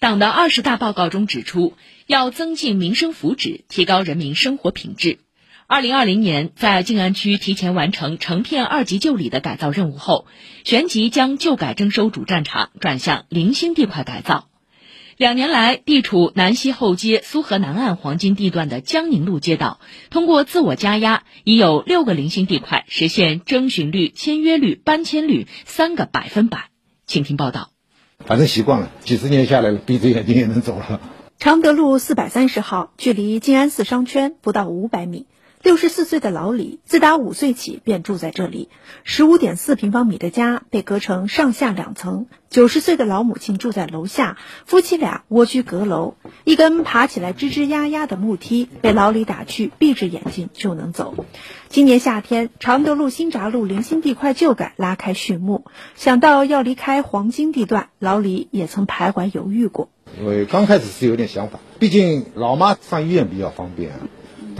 党的二十大报告中指出，要增进民生福祉，提高人民生活品质。二零二零年，在静安区提前完成成片二级旧里的改造任务后，旋即将旧改征收主战场转向零星地块改造。两年来，地处南溪后街苏河南岸黄金地段的江宁路街道，通过自我加压，已有六个零星地块实现征询率、签约率、搬迁率三个百分百。请听报道。反正习惯了，几十年下来了，闭着眼睛也能走了。常德路四百三十号，距离静安寺商圈不到五百米。六十四岁的老李，自打五岁起便住在这里。十五点四平方米的家被隔成上下两层。九十岁的老母亲住在楼下，夫妻俩蜗居阁楼。一根爬起来吱吱呀呀的木梯被老李打去，闭着眼睛就能走。今年夏天，常德路新闸路零星地块旧改拉开序幕。想到要离开黄金地段，老李也曾徘徊犹豫过。因为刚开始是有点想法，毕竟老妈上医院比较方便。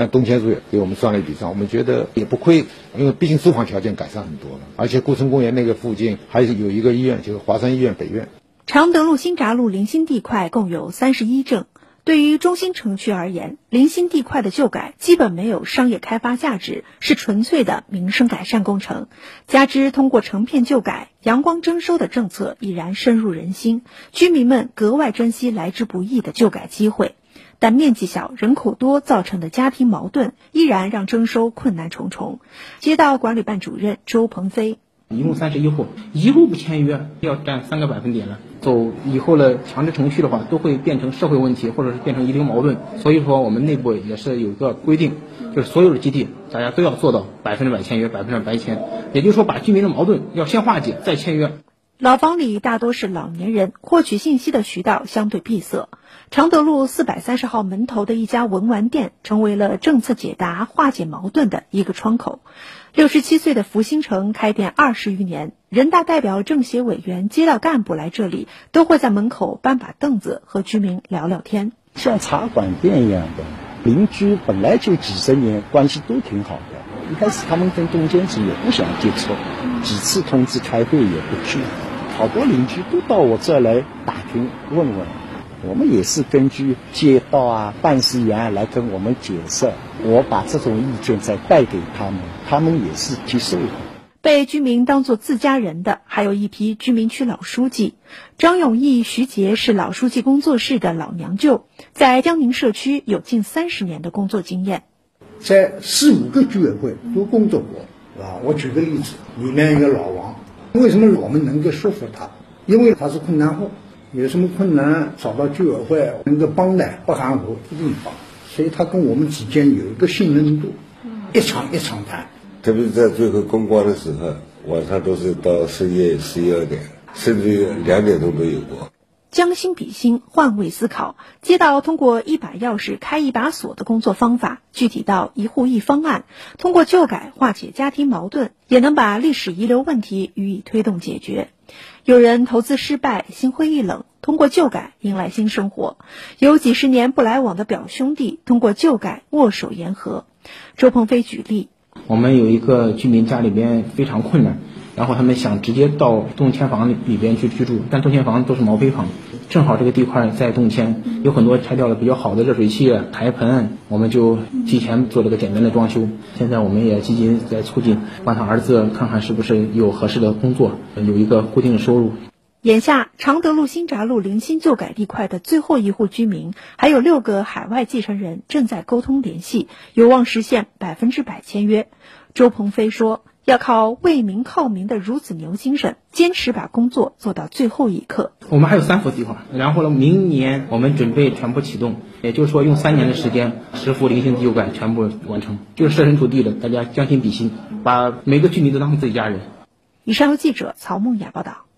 但东迁入给我们算了一笔账，我们觉得也不亏，因为毕竟住房条件改善很多了，而且顾城公园那个附近还是有一个医院，就是华山医院北院。常德路新闸路零星地块共有三十一证，对于中心城区而言，零星地块的旧改基本没有商业开发价值，是纯粹的民生改善工程。加之通过成片旧改、阳光征收的政策已然深入人心，居民们格外珍惜来之不易的旧改机会。但面积小、人口多造成的家庭矛盾，依然让征收困难重重。街道管理办主任周鹏飞：一共三十一户，一户不签约要占三个百分点了。走以后的强制程序的话，都会变成社会问题，或者是变成遗留矛盾。所以说，我们内部也是有一个规定，就是所有的基地大家都要做到百分之百签约，百分之百签。也就是说，把居民的矛盾要先化解，再签约。老房里大多是老年人，获取信息的渠道相对闭塞。常德路四百三十号门头的一家文玩店，成为了政策解答、化解矛盾的一个窗口。六十七岁的福星城开店二十余年，人大代表、政协委员、街道干部来这里，都会在门口搬把凳子和居民聊聊天，像茶馆店一样的。邻居本来就几十年关系都挺好的，一开始他们跟中间子也不想接触，几次通知开会也不去。好多邻居都到我这来打听问问，我们也是根据街道啊、办事员来跟我们解释，我把这种意见再带给他们，他们也是接受的。被居民当作自家人的，还有一批居民区老书记，张永义、徐杰是老书记工作室的老娘舅，在江宁社区有近三十年的工作经验，在四五个居委会都工作过，啊，我举个例子，里面一个老王。为什么我们能够说服他？因为他是困难户，有什么困难找到居委会能够帮的，不含糊一定帮。所以他跟我们之间有一个信任度，一场一场谈。特别是在最后公关的时候，晚上都是到深夜十一二点，甚至两点钟都有过。将心比心，换位思考，街道通过一把钥匙开一把锁的工作方法，具体到一户一方案，通过旧改化解家庭矛盾，也能把历史遗留问题予以推动解决。有人投资失败，心灰意冷，通过旧改迎来新生活；有几十年不来往的表兄弟，通过旧改握手言和。周鹏飞举例：我们有一个居民家里边非常困难。然后他们想直接到动迁房里里边去居住，但动迁房都是毛坯房，正好这个地块在动迁，有很多拆掉了比较好的热水器、台盆，我们就提前做了个简单的装修。现在我们也积极在促进，帮他儿子看看是不是有合适的工作，有一个固定的收入。眼下，常德路新闸路零星旧改地块的最后一户居民，还有六个海外继承人正在沟通联系，有望实现百分之百签约。周鹏飞说。要靠为民靠民的孺子牛精神，坚持把工作做到最后一刻。我们还有三幅计划，然后呢，明年我们准备全部启动，也就是说用三年的时间，十幅零星旧改全部完成，就是设身处地的，大家将心比心，把每个居民都当成自己家人。以上由记者曹梦雅报道。